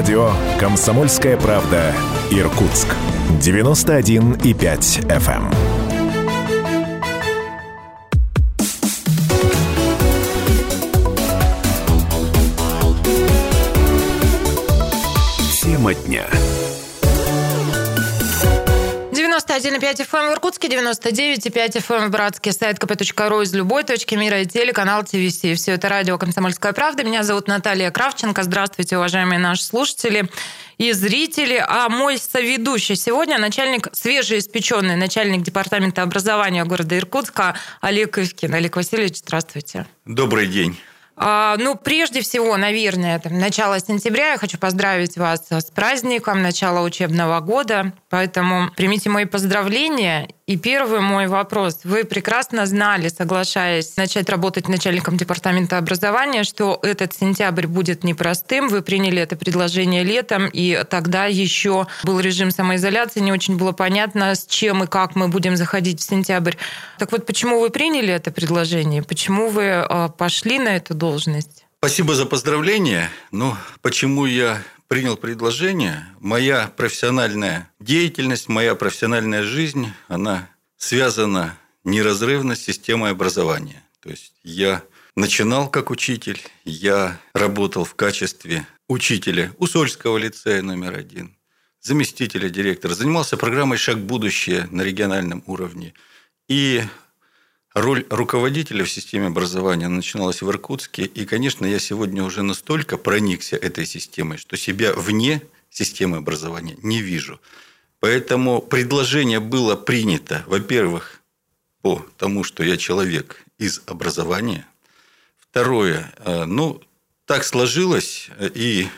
Радио «Комсомольская правда» Иркутск. 91,5 FM. Тема дня. 91,5 FM в Иркутске, 99,5 FM в Братске, сайт kp.ru из любой точки мира и телеканал ТВС. Все это радио «Комсомольская правда». Меня зовут Наталья Кравченко. Здравствуйте, уважаемые наши слушатели и зрители. А мой соведущий сегодня начальник, свежеиспеченный начальник департамента образования города Иркутска Олег Ивкин. Олег Васильевич, здравствуйте. Добрый день. А, ну, прежде всего, наверное, там, начало сентября. Я хочу поздравить вас с праздником, начала учебного года. Поэтому примите мои поздравления. И первый мой вопрос. Вы прекрасно знали, соглашаясь начать работать начальником департамента образования, что этот сентябрь будет непростым. Вы приняли это предложение летом, и тогда еще был режим самоизоляции, не очень было понятно, с чем и как мы будем заходить в сентябрь. Так вот, почему вы приняли это предложение? Почему вы а, пошли на эту должность? Спасибо за поздравление. Ну, почему я принял предложение. Моя профессиональная деятельность, моя профессиональная жизнь, она связана неразрывно с системой образования. То есть я начинал как учитель, я работал в качестве учителя Усольского лицея номер один, заместителя директора, занимался программой «Шаг будущее» на региональном уровне. И Роль руководителя в системе образования начиналась в Иркутске. И, конечно, я сегодня уже настолько проникся этой системой, что себя вне системы образования не вижу. Поэтому предложение было принято, во-первых, по тому, что я человек из образования. Второе, э, ну, так сложилось, и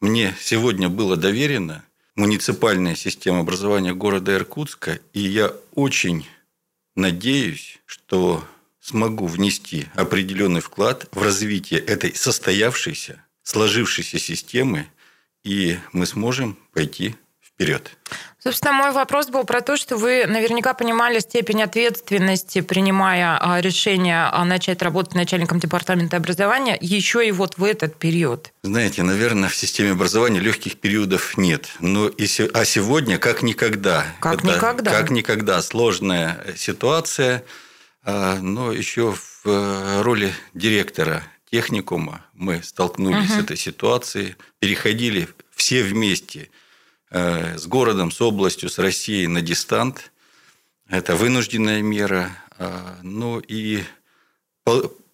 мне сегодня было доверено муниципальная система образования города Иркутска, и я очень надеюсь, что смогу внести определенный вклад в развитие этой состоявшейся, сложившейся системы, и мы сможем пойти вперед. Собственно, мой вопрос был про то, что вы наверняка понимали степень ответственности, принимая а, решение а, начать работать начальником департамента образования еще и вот в этот период. Знаете, наверное, в системе образования легких периодов нет. Но и, а сегодня как никогда. Как Это, никогда. Как никогда. Сложная ситуация. А, но еще в э, роли директора техникума мы столкнулись угу. с этой ситуацией, переходили все вместе – с городом, с областью, с Россией на дистант. Это вынужденная мера. Э, ну и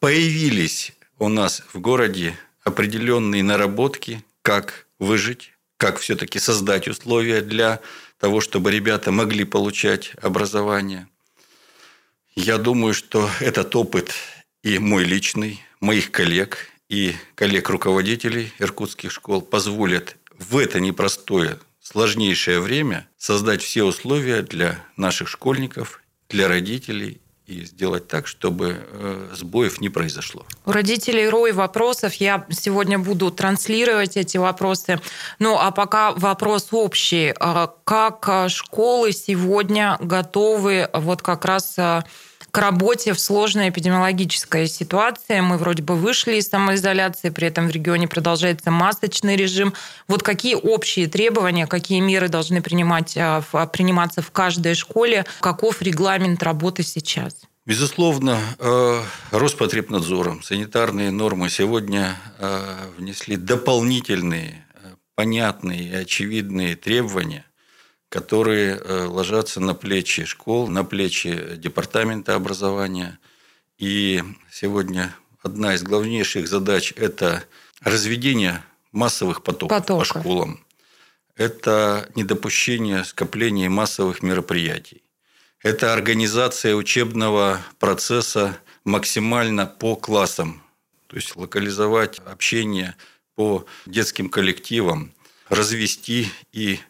появились у нас в городе определенные наработки, как выжить, как все-таки создать условия для того, чтобы ребята могли получать образование. Я думаю, что этот опыт и мой личный, моих коллег и коллег-руководителей иркутских школ позволят в это непростое сложнейшее время создать все условия для наших школьников, для родителей и сделать так, чтобы э, сбоев не произошло. У родителей рой вопросов. Я сегодня буду транслировать эти вопросы. Ну, а пока вопрос общий. А как школы сегодня готовы вот как раз э, к работе в сложной эпидемиологической ситуации. Мы вроде бы вышли из самоизоляции, при этом в регионе продолжается масочный режим. Вот какие общие требования, какие меры должны принимать, а, приниматься в каждой школе? Каков регламент работы сейчас? Безусловно, э, Роспотребнадзором санитарные нормы сегодня э, внесли дополнительные, э, понятные и очевидные требования – которые э, ложатся на плечи школ, на плечи департамента образования. И сегодня одна из главнейших задач – это разведение массовых потоков Потока. по школам. Это недопущение скопления массовых мероприятий. Это организация учебного процесса максимально по классам, то есть локализовать общение по детским коллективам, развести и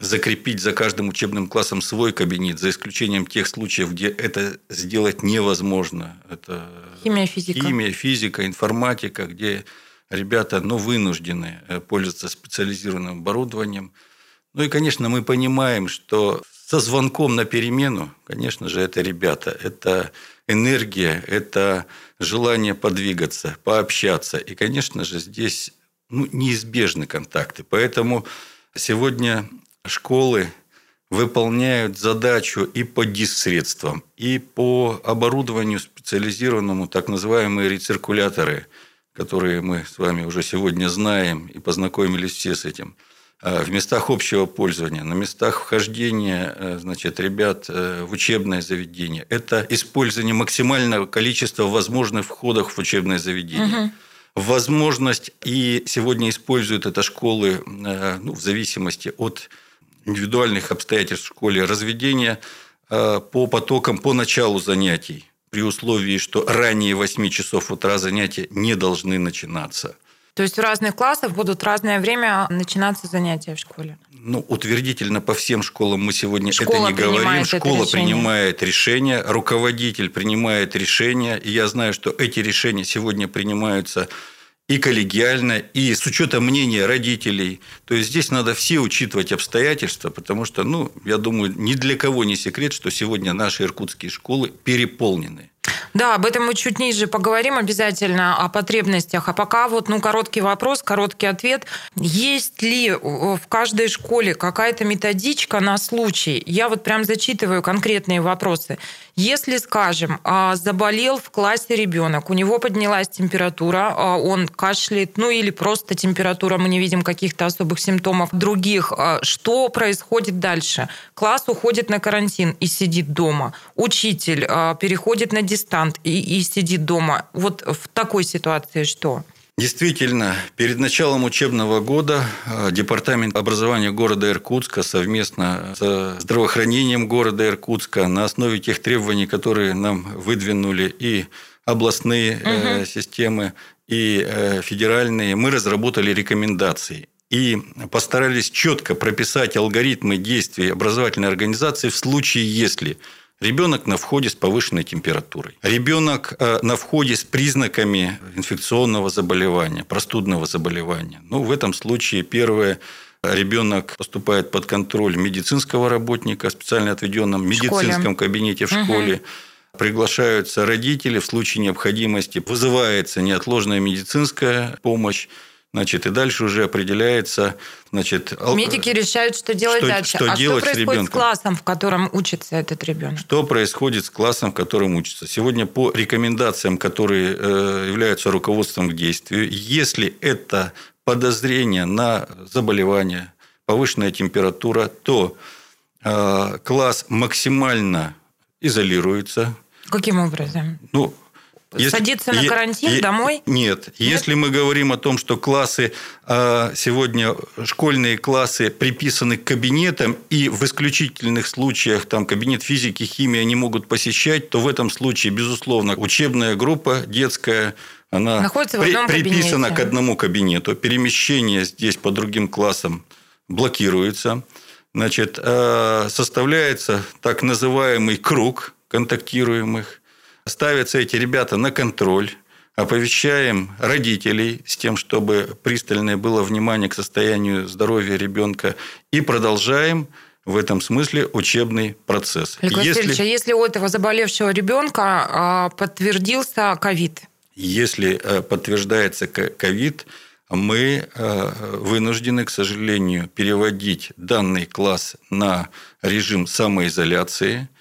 закрепить за каждым учебным классом свой кабинет, за исключением тех случаев, где это сделать невозможно. Это химия, физика. Химия, физика, информатика, где ребята ну, вынуждены э, пользоваться специализированным оборудованием. Ну и, конечно, мы понимаем, что со звонком на перемену, конечно же, это ребята, это энергия, это желание подвигаться, пообщаться. И, конечно же, здесь ну, неизбежны контакты. Поэтому сегодня школы выполняют задачу и по диссредствам, и по оборудованию специализированному, так называемые рециркуляторы, которые мы с вами уже сегодня знаем и познакомились все с этим – Э, в местах общего пользования, на местах вхождения э, значит, ребят э, в учебное заведение. Это использование максимального количества возможных входов в учебное заведение. Угу. Возможность, и сегодня используют это школы ну, в зависимости от индивидуальных обстоятельств в школе, разведения по потокам по началу занятий при условии, что ранее 8 часов утра занятия не должны начинаться – то есть в разных классах будут разное время начинаться занятия в школе? Ну, утвердительно по всем школам мы сегодня Школа это не говорим. Школа решение. принимает решение, руководитель принимает решение. И я знаю, что эти решения сегодня принимаются и коллегиально, и с учетом мнения родителей. То есть здесь надо все учитывать обстоятельства, потому что, ну, я думаю, ни для кого не секрет, что сегодня наши иркутские школы переполнены. Да, об этом мы чуть ниже поговорим обязательно, о потребностях. А пока вот ну, короткий вопрос, короткий ответ. Есть ли в каждой школе какая-то методичка на случай? Я вот прям зачитываю конкретные вопросы. Если, скажем, а, заболел в классе ребенок, у него поднялась температура, а, он кашляет, ну или просто температура, мы не видим каких-то особых симптомов других, а, что происходит дальше? Класс уходит на карантин и сидит дома. Учитель переходит на дистант и, и сидит дома. Вот в такой ситуации что? Действительно, перед началом учебного года э, Департамент образования города Иркутска совместно с здравоохранением города Иркутска на основе тех требований, которые нам выдвинули и областные угу. системы, и э, федеральные, мы разработали рекомендации и постарались четко прописать алгоритмы действий образовательной организации в случае, если Ребенок на входе с повышенной температурой. Ребенок э, на входе с признаками инфекционного заболевания, простудного заболевания. Ну, в этом случае первое ребенок поступает под контроль медицинского работника, специально отведенном медицинском кабинете в школе. Угу. Приглашаются родители, в случае необходимости вызывается неотложная медицинская помощь. Значит, и дальше уже определяется, значит... Медики решают, что делать что, дальше. Что а делать что происходит с, с классом, в котором учится этот ребенок? Что происходит с классом, в котором учится? Сегодня по рекомендациям, которые э, являются руководством к действию, если это подозрение на заболевание, повышенная температура, то э, класс максимально изолируется. Каким образом? Ну, если, Садиться на карантин е, домой? Нет. нет. Если мы говорим о том, что классы а, сегодня школьные классы приписаны к кабинетам и в исключительных случаях там кабинет физики, химии они могут посещать, то в этом случае безусловно учебная группа детская она Находится при, приписана кабинете. к одному кабинету. Перемещение здесь по другим классам блокируется. Значит, а, составляется так называемый круг контактируемых ставятся эти ребята на контроль, оповещаем родителей с тем, чтобы пристальное было внимание к состоянию здоровья ребенка и продолжаем в этом смысле учебный процесс. Алексей если, а если у этого заболевшего ребенка а, подтвердился ковид? Если э, подтверждается ковид, мы э, вынуждены, к сожалению, переводить данный класс на режим самоизоляции –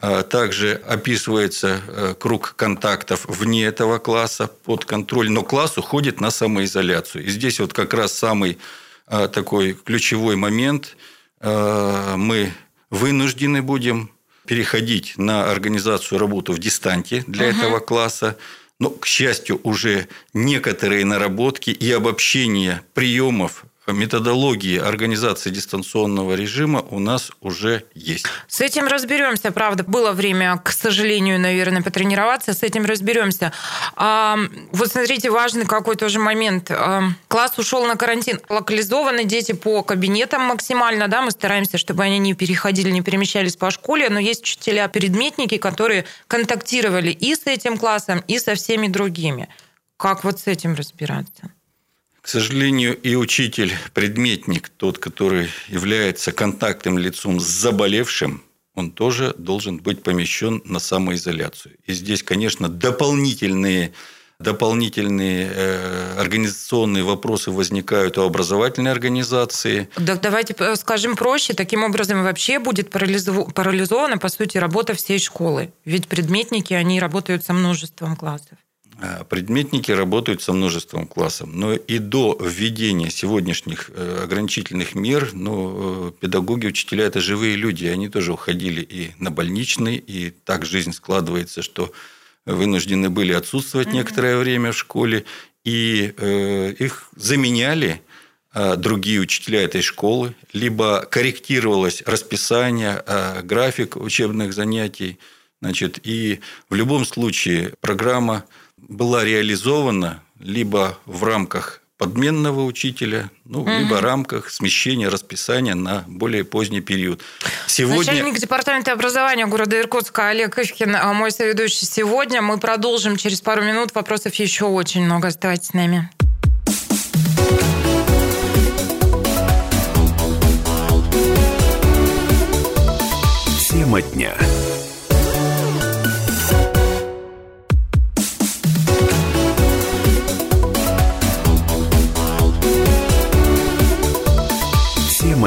также описывается э, круг контактов вне этого класса под контроль, но класс уходит на самоизоляцию. И здесь вот как раз самый э, такой ключевой момент. Э, мы вынуждены будем переходить на организацию работы в дистанте для угу. этого класса. Но, к счастью, уже некоторые наработки и обобщение приемов методологии организации дистанционного режима у нас уже есть. С этим разберемся, правда. Было время, к сожалению, наверное, потренироваться, с этим разберемся. А, вот смотрите, важный какой тоже момент. А, класс ушел на карантин. Локализованы дети по кабинетам максимально, да, мы стараемся, чтобы они не переходили, не перемещались по школе, но есть учителя-предметники, которые контактировали и с этим классом, и со всеми другими. Как вот с этим разбираться? К сожалению, и учитель, предметник, тот, который является контактным лицом с заболевшим, он тоже должен быть помещен на самоизоляцию. И здесь, конечно, дополнительные дополнительные э, организационные вопросы возникают у образовательной организации. Так давайте скажем проще. Таким образом вообще будет парализована, по сути, работа всей школы. Ведь предметники, они работают со множеством классов. А, предметники работают со множеством классов, но и до введения сегодняшних э, ограничительных мер, ну, э, педагоги, учителя – это живые люди, они тоже уходили и на больничный, и так жизнь складывается, что вынуждены были отсутствовать некоторое время в школе, и э, их заменяли э, другие учителя этой школы, либо корректировалось расписание, э, график учебных занятий. Значит, и в любом случае программа была реализована либо в рамках подменного учителя, ну, угу. либо в рамках смещения расписания на более поздний период. Сегодня... Начальник департамента образования города Иркутска Олег Ивкин, а мой соведущий сегодня. Мы продолжим через пару минут. Вопросов еще очень много. Оставайтесь с нами. Тема дня.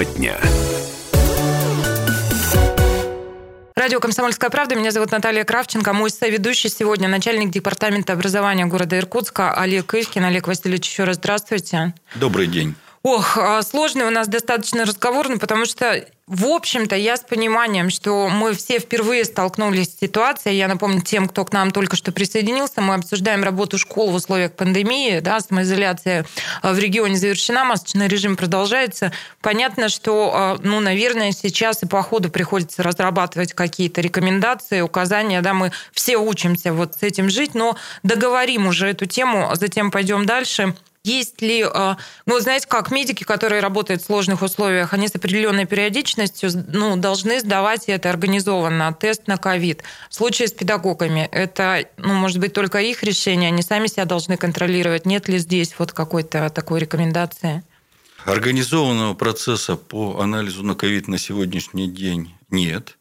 Тема дня. Радио «Комсомольская правда». Меня зовут Наталья Кравченко. Мой соведущий сегодня начальник департамента образования города Иркутска Олег Ивкин. Олег Васильевич, еще раз здравствуйте. Добрый день. Ох, а сложный у нас достаточно разговорный, потому что, в общем-то, я с пониманием, что мы все впервые столкнулись с ситуацией. Я напомню тем, кто к нам только что присоединился, мы обсуждаем работу школ в условиях пандемии, да, самоизоляция в регионе завершена, масочный режим продолжается. Понятно, что, а, ну, наверное, сейчас и по ходу приходится разрабатывать какие-то рекомендации, указания, да, мы все учимся вот с этим жить, но договорим уже эту тему, затем пойдем дальше. Есть ли, а, ну, знаете, как медики, которые работают в сложных условиях, они с определенной периодичностью ну, должны сдавать это организованно, тест на ковид. В случае с педагогами это, ну, может быть, только их решение, они сами себя должны контролировать. Нет ли здесь вот какой-то такой рекомендации? Организованного процесса по анализу на ковид на сегодняшний день нет –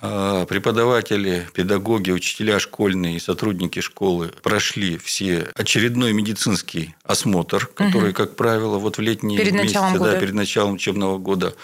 преподаватели, педагоги, учителя школьные и сотрудники школы прошли все очередной медицинский осмотр, который, угу. как правило, вот в летние перед месяцы, началом года. да, перед началом учебного года,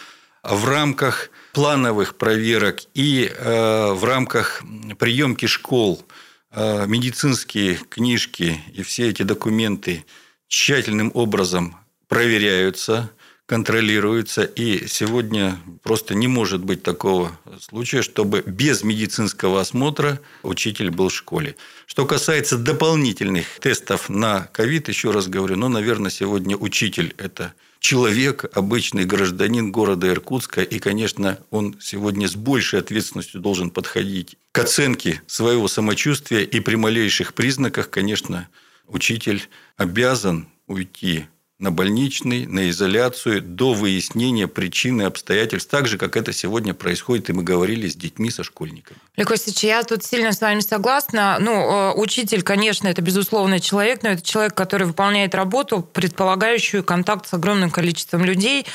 в рамках плановых проверок и э, в рамках приемки школ э, медицинские книжки и все эти документы тщательным образом проверяются – контролируется, и сегодня просто не может быть такого случая, чтобы без медицинского осмотра учитель был в школе. Что касается дополнительных тестов на ковид, еще раз говорю, ну, наверное, сегодня учитель – это человек, обычный гражданин города Иркутска, и, конечно, он сегодня с большей ответственностью должен подходить к оценке своего самочувствия, и при малейших признаках, конечно, учитель обязан уйти на больничный, на изоляцию до выяснения причины обстоятельств, так же, как это сегодня происходит, и мы говорили с детьми, со школьниками. Олег Васильевич, я тут сильно с вами согласна. Ну, э, учитель, конечно, это безусловно человек, но это человек, который выполняет работу, предполагающую контакт с огромным количеством людей.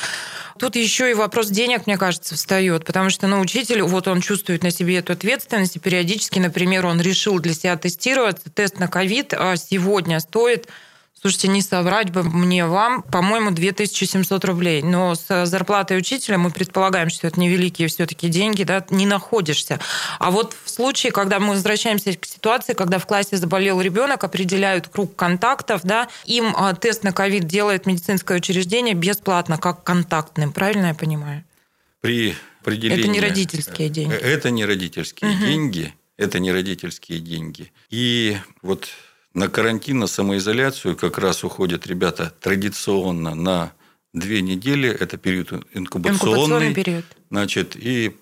Тут еще и вопрос денег, мне кажется, встает, потому что ну, учитель, вот он чувствует на себе эту ответственность, и периодически, например, он решил для себя тестироваться, тест на ковид а сегодня стоит Слушайте, не соврать бы мне вам, по-моему, 2700 рублей. Но с зарплатой учителя мы предполагаем, что это невеликие все-таки деньги, да, не находишься. А вот в случае, когда мы возвращаемся к ситуации, когда в классе заболел ребенок, определяют круг контактов, да, им а, тест на ковид делает медицинское учреждение бесплатно, как контактным. Правильно я понимаю? При определении... Это не родительские деньги. Это не родительские угу. деньги. Это не родительские деньги. И вот на карантин, на самоизоляцию как раз уходят ребята традиционно на две недели. Это период инкубационный. инкубационный период. Значит, и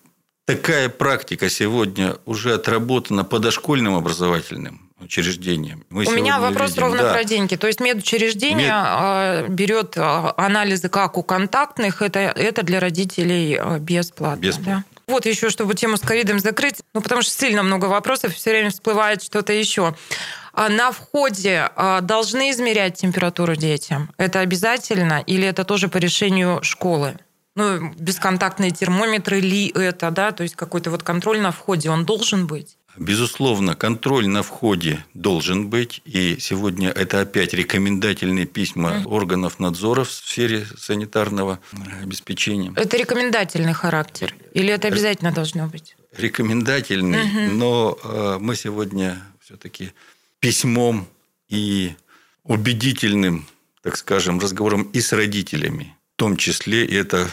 такая практика сегодня уже отработана по дошкольным образовательным учреждениям. Мы У меня вопрос видим, ровно да. про деньги. То есть медучреждение Мед... А, берет а, анализы как у контактных, это, это для родителей а, бесплатно. Бесплатно. Да? Вот еще, чтобы тему с ковидом закрыть, ну, потому что сильно много вопросов, все время всплывает что-то еще. А на входе а, должны измерять температуру детям? Это обязательно или это тоже по решению школы? Ну, бесконтактные термометры ли это, да? То есть какой-то вот контроль на входе, он должен быть? Безусловно, контроль на входе должен быть. И сегодня это опять рекомендательные письма органов надзора в сфере санитарного обеспечения. Это рекомендательный характер? Или это обязательно должно быть? Рекомендательный, угу. но э, мы сегодня все-таки письмом и убедительным, так скажем, разговором и с родителями, в том числе, и это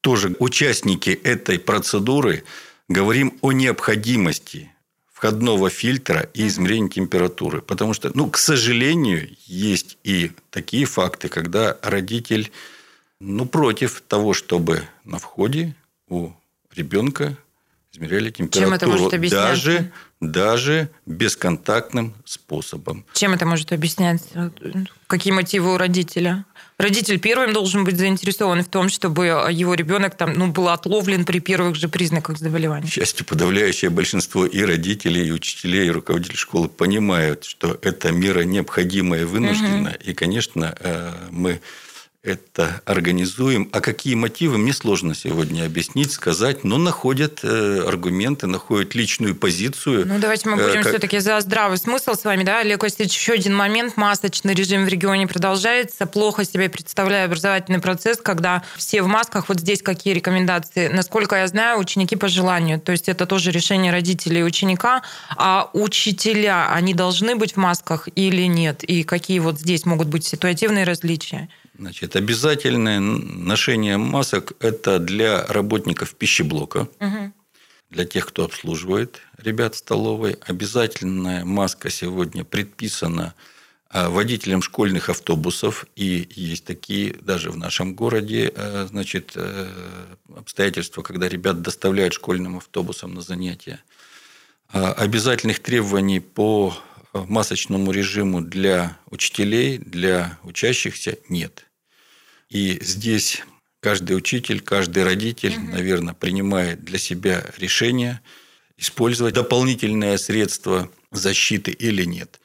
тоже участники этой процедуры, говорим о необходимости входного фильтра и измерения температуры. Потому что, ну, к сожалению, есть и такие факты, когда родитель ну, против того, чтобы на входе у ребенка измеряли температуру. Чем это может объясняться? Даже, даже бесконтактным способом. Чем это может объясняться? Какие мотивы у родителя? Родитель первым должен быть заинтересован в том, чтобы его ребенок там, ну, был отловлен при первых же признаках заболевания. К счастью, подавляющее большинство и родителей, и учителей, и руководителей школы понимают, что это мера необходимая и вынуждена. Угу. И, конечно, э, мы это организуем. А какие мотивы, мне сложно сегодня объяснить, сказать, но находят э, аргументы, находят личную позицию. Ну, давайте мы будем э, как... все-таки за здравый смысл с вами, да, Олег Васильевич, еще один момент. Масочный режим в регионе продолжается. Плохо себе представляю образовательный процесс, когда все в масках. Вот здесь какие рекомендации? Насколько я знаю, ученики по желанию. То есть это тоже решение родителей и ученика. А учителя, они должны быть в масках или нет? И какие вот здесь могут быть ситуативные различия? Значит, обязательное ношение масок – это для работников пищеблока, угу. для тех, кто обслуживает ребят в столовой. Обязательная маска сегодня предписана а, водителям школьных автобусов, и есть такие даже в нашем городе э, значит, э, обстоятельства, когда ребят доставляют школьным автобусом на занятия. А, обязательных требований по масочному режиму для учителей, для учащихся нет. И здесь каждый учитель, каждый родитель, угу. наверное, принимает для себя решение, использовать дополнительные средства защиты или нет.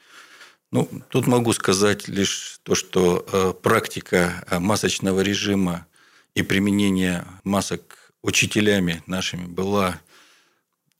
Ну, тут могу сказать лишь то, что э, практика э, масочного режима и применения масок учителями нашими была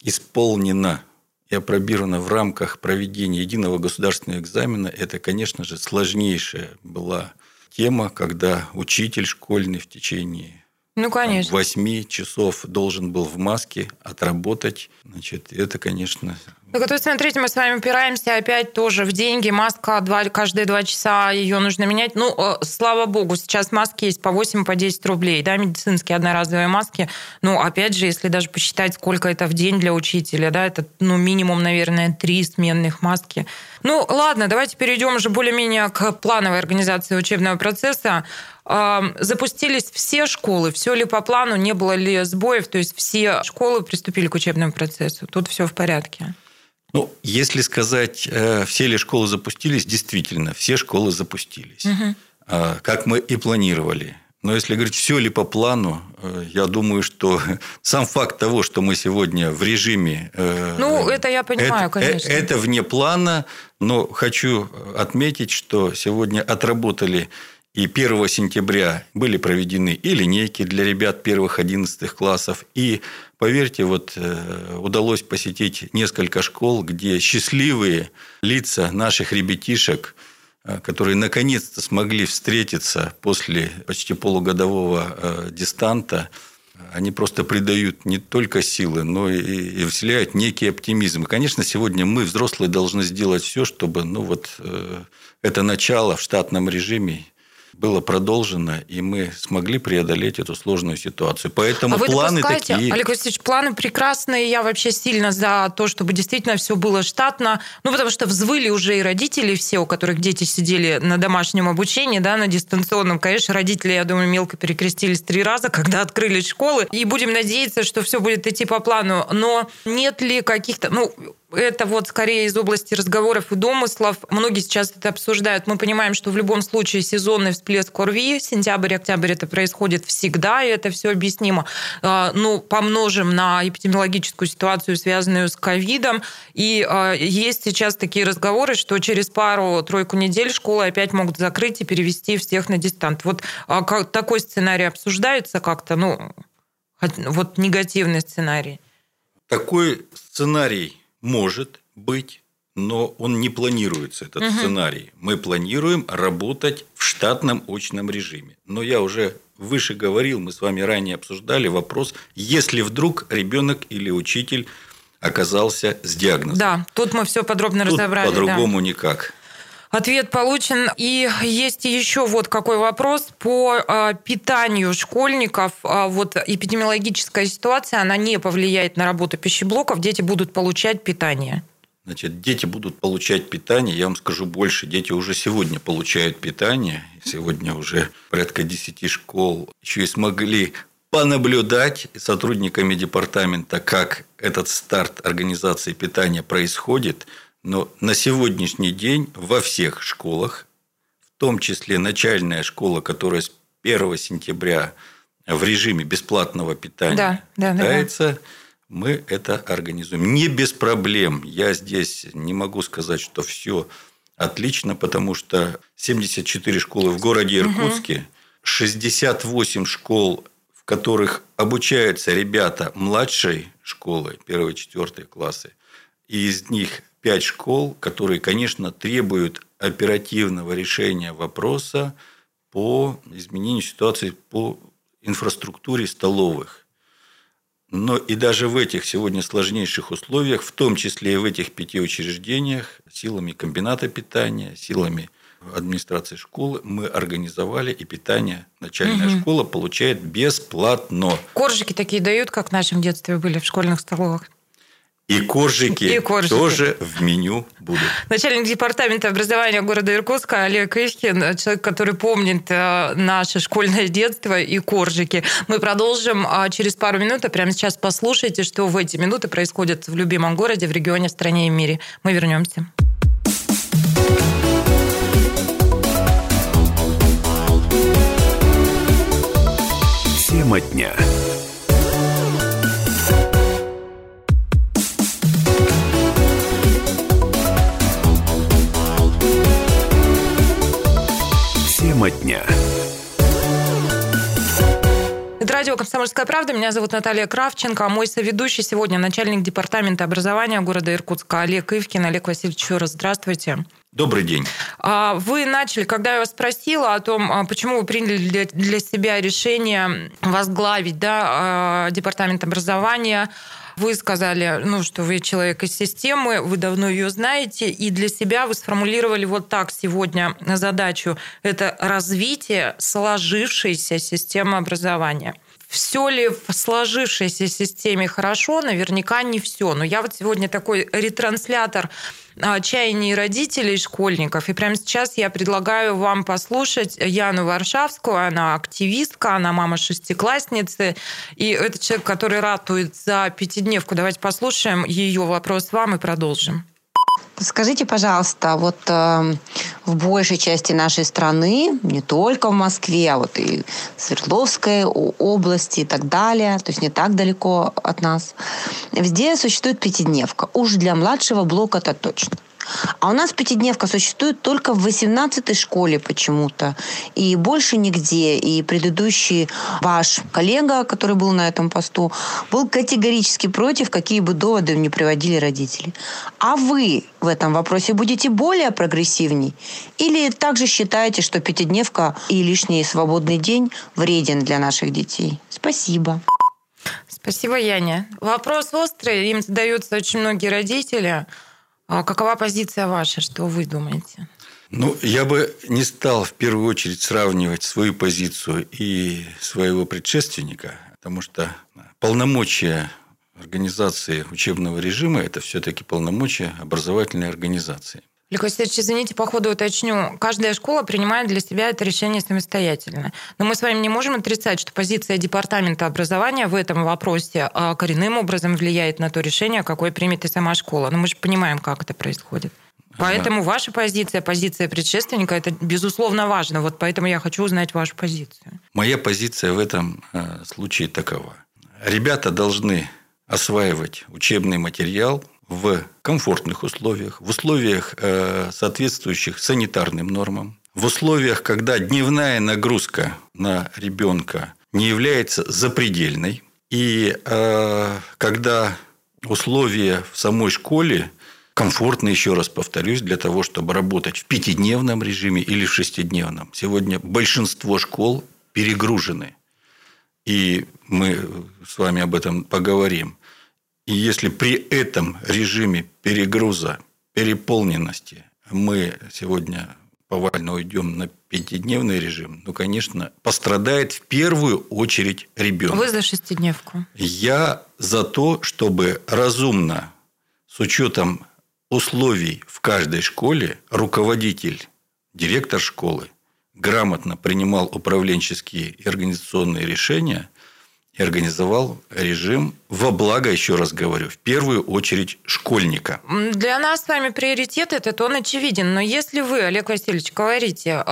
исполнена и опробирована в рамках проведения единого государственного экзамена. Это, конечно же, сложнейшая была тема, когда учитель школьный в течение ну, конечно. 8 часов должен был в маске отработать. Значит, это, конечно... Так вот, смотрите, мы с вами упираемся опять тоже в деньги. Маска два, каждые два часа ее нужно менять. Ну, э, слава богу, сейчас маски есть по 8, по 10 рублей. Да, медицинские одноразовые маски. Ну, опять же, если даже посчитать, сколько это в день для учителя, да, это, ну, минимум, наверное, три сменных маски. Ну, ладно, давайте перейдем уже более-менее к плановой организации учебного процесса. Запустились все школы, все ли по плану, не было ли сбоев, то есть все школы приступили к учебному процессу. Тут все в порядке. Ну, если сказать, э, все ли школы запустились, действительно, все школы запустились. Угу. Как мы и планировали. Но если говорить, все ли по плану, э, я думаю, что сам факт того, что мы сегодня в режиме... Э, ну, это я понимаю, это, конечно. Это вне плана, но хочу отметить, что сегодня отработали и 1 сентября были проведены и линейки для ребят первых 11 классов. И, поверьте, вот э, удалось посетить несколько школ, где счастливые лица наших ребятишек, э, которые наконец-то смогли встретиться после почти полугодового э, дистанта, они просто придают не только силы, но и, и вселяют некий оптимизм. И, конечно, сегодня мы, взрослые, должны сделать все, чтобы ну, вот, это начало в штатном режиме было продолжено, и мы смогли преодолеть эту сложную ситуацию. Поэтому а вы планы такие. Олег Васильевич, планы прекрасные. Я вообще сильно за то, чтобы действительно все было штатно. Ну, потому что взвыли уже и родители все, у которых дети сидели на домашнем обучении, да, на дистанционном. Конечно, родители, я думаю, мелко перекрестились три раза, когда открылись школы. И будем надеяться, что все будет идти по плану. Но нет ли каких-то... Ну, это вот скорее из области разговоров и домыслов. Многие сейчас это обсуждают. Мы понимаем, что в любом случае сезонный всплеск ОРВИ, сентябрь, октябрь, это происходит всегда, и это все объяснимо. А, ну, помножим на эпидемиологическую ситуацию, связанную с ковидом. И а, есть сейчас такие разговоры, что через пару-тройку недель школы опять могут закрыть и перевести всех на дистант. Вот а, такой сценарий обсуждается как-то, ну, вот негативный сценарий. Такой сценарий может быть, но он не планируется, этот угу. сценарий. Мы планируем работать в штатном очном режиме. Но я уже выше говорил, мы с вами ранее обсуждали вопрос, если вдруг ребенок или учитель оказался с диагнозом. Да, тут мы все подробно тут разобрали. По-другому да. никак. Ответ получен. И есть еще вот какой вопрос по э, питанию школьников. Э, вот эпидемиологическая ситуация, она не повлияет на работу пищеблоков. Дети будут получать питание. Значит, дети будут получать питание. Я вам скажу больше. Дети уже сегодня получают питание. Сегодня уже порядка 10 школ еще и смогли понаблюдать сотрудниками департамента, как этот старт организации питания происходит – но на сегодняшний день во всех школах, в том числе начальная школа, которая с 1 сентября в режиме бесплатного питания да, да, питается, да, мы это организуем. Не без проблем. Я здесь не могу сказать, что все отлично, потому что 74 школы в городе Иркутске, угу. 68 школ, в которых обучаются ребята младшей школы, 1-4 классы, и из них пять школ, которые, конечно, требуют оперативного решения вопроса по изменению ситуации по инфраструктуре столовых. Но и даже в этих сегодня сложнейших условиях, в том числе и в этих пяти учреждениях, силами комбината питания, силами администрации школы мы организовали, и питание начальная угу. школа получает бесплатно. Коржики такие дают, как в нашем детстве были в школьных столовых? И коржики, и коржики тоже в меню будут. Начальник департамента образования города Иркутска Олег Ишкин, человек, который помнит э, наше школьное детство и коржики. Мы продолжим а, через пару минут, а прямо сейчас послушайте, что в эти минуты происходит в любимом городе, в регионе, в стране и мире. Мы вернемся. Тема дня. Тема дня. Это радио «Комсомольская правда». Меня зовут Наталья Кравченко. А мой соведущий сегодня начальник департамента образования города Иркутска Олег Ивкин. Олег Васильевич, еще раз здравствуйте. Добрый день. А, вы начали, когда я вас спросила о том, а, почему вы приняли для себя решение возглавить да, департамент образования, вы сказали, ну, что вы человек из системы, вы давно ее знаете, и для себя вы сформулировали вот так сегодня задачу. Это развитие сложившейся системы образования. Все ли в сложившейся системе хорошо? Наверняка не все. Но я вот сегодня такой ретранслятор чаяний родителей школьников. И прямо сейчас я предлагаю вам послушать Яну Варшавскую. Она активистка, она мама шестиклассницы. И это человек, который ратует за пятидневку. Давайте послушаем ее вопрос вам и продолжим. Скажите, пожалуйста, вот э, в большей части нашей страны, не только в Москве, а вот и в Свердловской области и так далее, то есть не так далеко от нас, везде существует пятидневка. Уж для младшего блока это точно. А у нас пятидневка существует только в 18-й школе почему-то. И больше нигде. И предыдущий ваш коллега, который был на этом посту, был категорически против, какие бы доводы не приводили родители. А вы в этом вопросе будете более прогрессивней? Или также считаете, что пятидневка и лишний свободный день вреден для наших детей? Спасибо. Спасибо, Яня. Вопрос острый, им задаются очень многие родители – а какова позиция ваша? Что вы думаете? Ну, я бы не стал в первую очередь сравнивать свою позицию и своего предшественника, потому что полномочия организации учебного режима – это все-таки полномочия образовательной организации. Олег Васильевич, извините, по ходу уточню. Каждая школа принимает для себя это решение самостоятельно. Но мы с вами не можем отрицать, что позиция Департамента образования в этом вопросе а, коренным образом влияет на то решение, какое примет и сама школа. Но мы же понимаем, как это происходит. Поэтому ваша позиция, позиция предшественника, это безусловно важно. Вот поэтому я хочу узнать вашу позицию. Моя позиция в этом э, случае такова. Ребята должны осваивать учебный материал в комфортных условиях, в условиях, э, соответствующих санитарным нормам, в условиях, когда дневная нагрузка на ребенка не является запредельной, и э, когда условия в самой школе комфортно, еще раз повторюсь, для того, чтобы работать в пятидневном режиме или в шестидневном. Сегодня большинство школ перегружены. И мы с вами об этом поговорим. И если при этом режиме перегруза, переполненности мы сегодня повально уйдем на пятидневный режим, ну, конечно, пострадает в первую очередь ребенок. Вы за шестидневку? Я за то, чтобы разумно, с учетом условий в каждой школе, руководитель, директор школы грамотно принимал управленческие и организационные решения – и организовал режим во благо, еще раз говорю, в первую очередь школьника. Для нас с вами приоритет этот, он очевиден. Но если вы, Олег Васильевич, говорите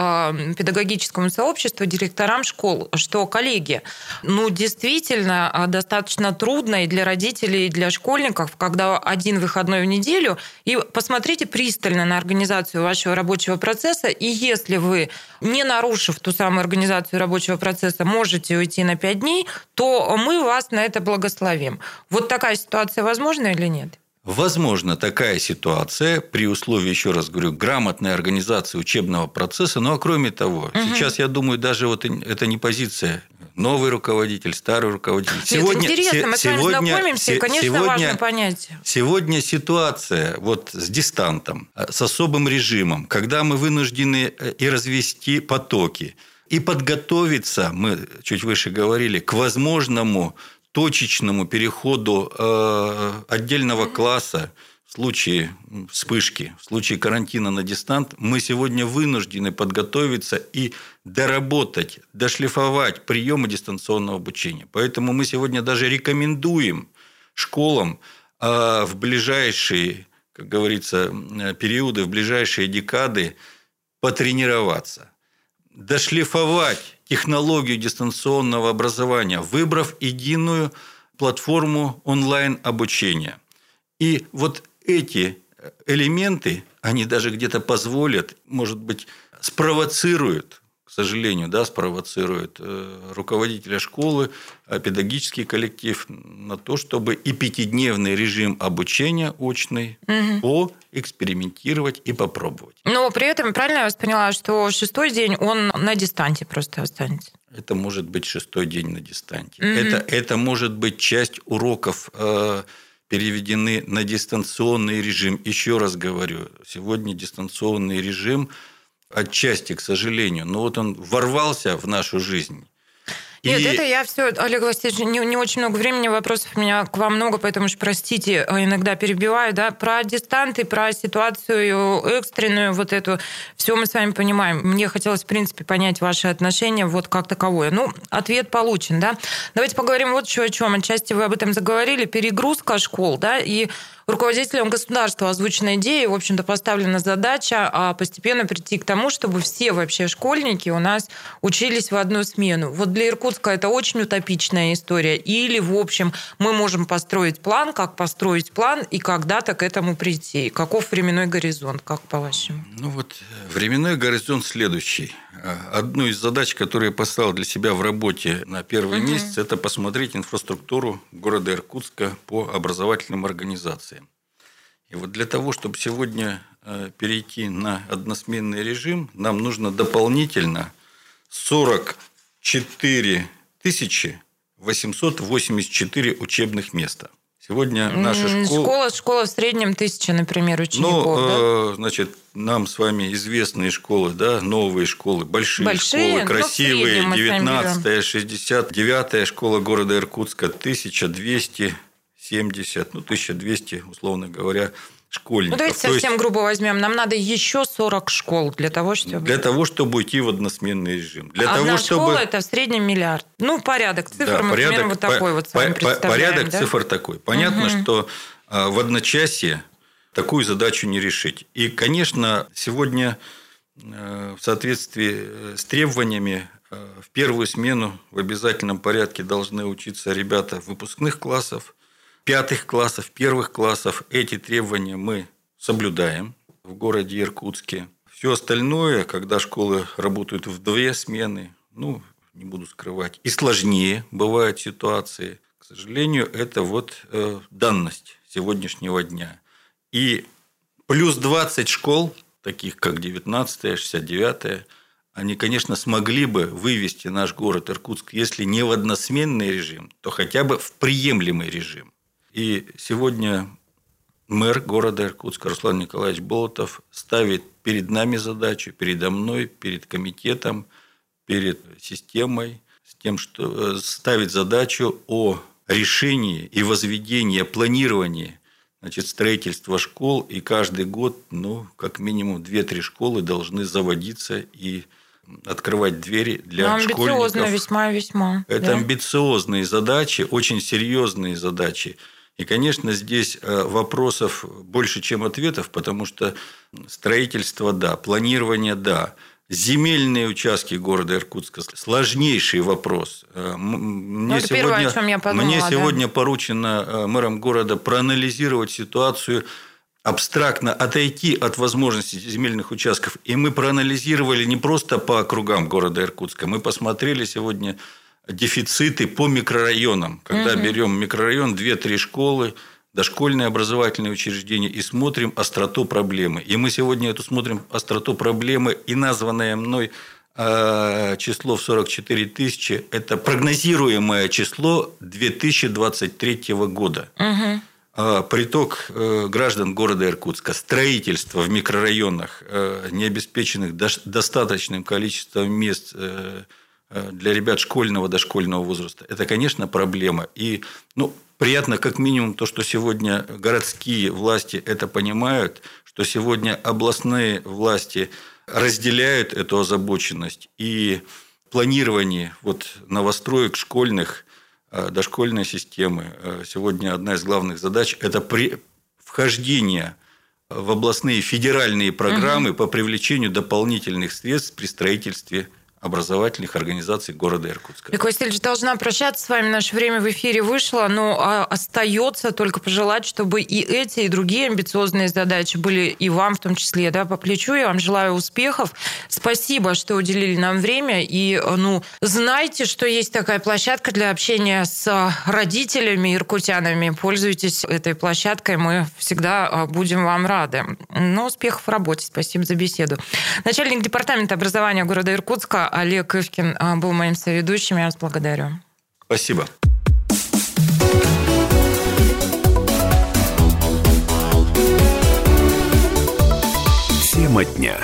педагогическому сообществу, директорам школ, что, коллеги, ну, действительно а, достаточно трудно и для родителей, и для школьников, когда один выходной в неделю, и посмотрите пристально на организацию вашего рабочего процесса, и если вы, не нарушив ту самую организацию рабочего процесса, можете уйти на пять дней, то мы вас на это благословим. Вот такая ситуация возможна или нет? Возможно такая ситуация при условии, еще раз говорю, грамотной организации учебного процесса. Ну а кроме того, угу. сейчас я думаю, даже вот это не позиция новый руководитель, старый руководитель. Нет, сегодня, интересно, мы сегодня, с вами знакомимся, и, конечно, сегодня, важно понять. Сегодня ситуация вот с дистантом, с особым режимом, когда мы вынуждены э, и развести потоки, и подготовиться, мы чуть выше говорили, к возможному точечному переходу э, отдельного класса в случае вспышки, в случае карантина на дистант, мы сегодня вынуждены подготовиться и доработать, дошлифовать приемы дистанционного обучения. Поэтому мы сегодня даже рекомендуем школам э, в ближайшие, как говорится, периоды, в ближайшие декады потренироваться дошлифовать технологию дистанционного образования, выбрав единую платформу онлайн-обучения. И вот эти элементы, они даже где-то позволят, может быть, спровоцируют к сожалению, да, спровоцирует э, руководителя школы, э, педагогический коллектив на то, чтобы и пятидневный режим обучения очный угу. поэкспериментировать и попробовать. Но при этом, правильно я вас поняла, что шестой день он на дистанте просто останется? Это может быть шестой день на дистанте. Угу. Это, это может быть часть уроков э, переведены на дистанционный режим. Еще раз говорю, сегодня дистанционный режим – отчасти, к сожалению, но вот он ворвался в нашу жизнь. Нет, и... это я все, Олег Васильевич, не, не очень много времени, вопросов у меня к вам много, поэтому уж простите, а иногда перебиваю, да, про дистанты, про ситуацию экстренную, вот эту, все мы с вами понимаем. Мне хотелось, в принципе, понять ваши отношения вот как таковое. Ну, ответ получен, да. Давайте поговорим вот еще о чем. Отчасти вы об этом заговорили. Перегрузка школ, да, и руководителям государства озвучена идея, в общем-то, поставлена задача а постепенно прийти к тому, чтобы все вообще школьники у нас учились в одну смену. Вот для Иркутска Иркутска это очень утопичная история. Или, в общем, мы можем построить план, как построить план и когда-то к этому прийти. Каков временной горизонт, как по-вашему? Ну вот временной горизонт следующий. А, одну из задач, которую я поставил для себя в работе на первый угу. месяц, это посмотреть инфраструктуру города Иркутска по образовательным организациям. И вот для того, чтобы сегодня э, перейти на односменный режим, нам нужно дополнительно 40 4884 учебных места. Сегодня наша школа... Школа, школа в среднем тысяча, например, учеников, ну, да? Э, значит, нам с вами известные школы, да, новые школы, большие, большие школы, ну, красивые, 19-я, 69-я школа города Иркутска, 1270, ну, 1200, условно говоря, школьников. Ну, давайте То совсем есть, грубо возьмем. Нам надо еще 40 школ для того, чтобы... Для того, чтобы уйти в односменный режим. Для Одна того, школа – это в среднем миллиард. Ну, порядок цифр да, мы порядок, примерно вот такой вот с вами по, Порядок да? цифр такой. Понятно, угу. что а, в одночасье такую задачу не решить. И, конечно, сегодня э, в соответствии э, с требованиями э, в первую смену в обязательном порядке должны учиться ребята выпускных классов – пятых классов, первых классов. Эти требования мы соблюдаем в городе Иркутске. Все остальное, когда школы работают в две смены, ну, не буду скрывать, и сложнее бывают ситуации. К сожалению, это вот э, данность сегодняшнего дня. И плюс 20 школ, таких как 19 69 они, конечно, смогли бы вывести наш город Иркутск, если не в односменный режим, то хотя бы в приемлемый режим. И сегодня мэр города Иркутска Руслан Николаевич Болотов ставит перед нами задачу, передо мной, перед комитетом, перед системой, с тем, что э, ставит задачу о решении и возведении, планировании значит, строительства школ, и каждый год, ну, как минимум 2-3 школы должны заводиться и открывать двери для Но амбициозно, школьников. весьма весьма. Это да? амбициозные задачи, очень серьезные задачи. И, конечно, здесь э, вопросов больше, чем ответов, потому что строительство – да, планирование – да, Земельные участки города Иркутска – сложнейший вопрос. Э, мне, ну, это сегодня, первое, о чем я подумала, мне да. сегодня поручено э, мэром города проанализировать ситуацию абстрактно отойти от возможностей земельных участков. И мы проанализировали не просто по округам города Иркутска, мы посмотрели сегодня дефициты по микрорайонам. Когда угу. берем микрорайон, 2-3 школы, дошкольные образовательные учреждения и смотрим остроту проблемы. И мы сегодня эту смотрим остроту проблемы и названное мной э, число в 44 тысячи – это прогнозируемое число 2023 года. Угу. Приток э, граждан города Иркутска, строительство в микрорайонах, не обеспеченных достаточным количеством мест для ребят школьного, дошкольного возраста, это, конечно, проблема. И ну, приятно как минимум то, что сегодня городские власти это понимают, что сегодня областные власти разделяют эту озабоченность. И планирование вот новостроек школьных, э, дошкольной системы, э, сегодня одна из главных задач – это при вхождение в областные федеральные программы угу. по привлечению дополнительных средств при строительстве образовательных организаций города Иркутска. Олег Васильевич, должна прощаться с вами. Наше время в эфире вышло, но а, остается только пожелать, чтобы и эти, и другие амбициозные задачи были и вам в том числе да, по плечу. Я вам желаю успехов. Спасибо, что уделили нам время. И ну, знайте, что есть такая площадка для общения с родителями, иркутянами. Пользуйтесь этой площадкой. Мы всегда а, будем вам рады. Но успехов в работе. Спасибо за беседу. Начальник департамента образования города Иркутска Олег Ивкин а, был моим соведущим. Я вас благодарю. Спасибо. Тема дня.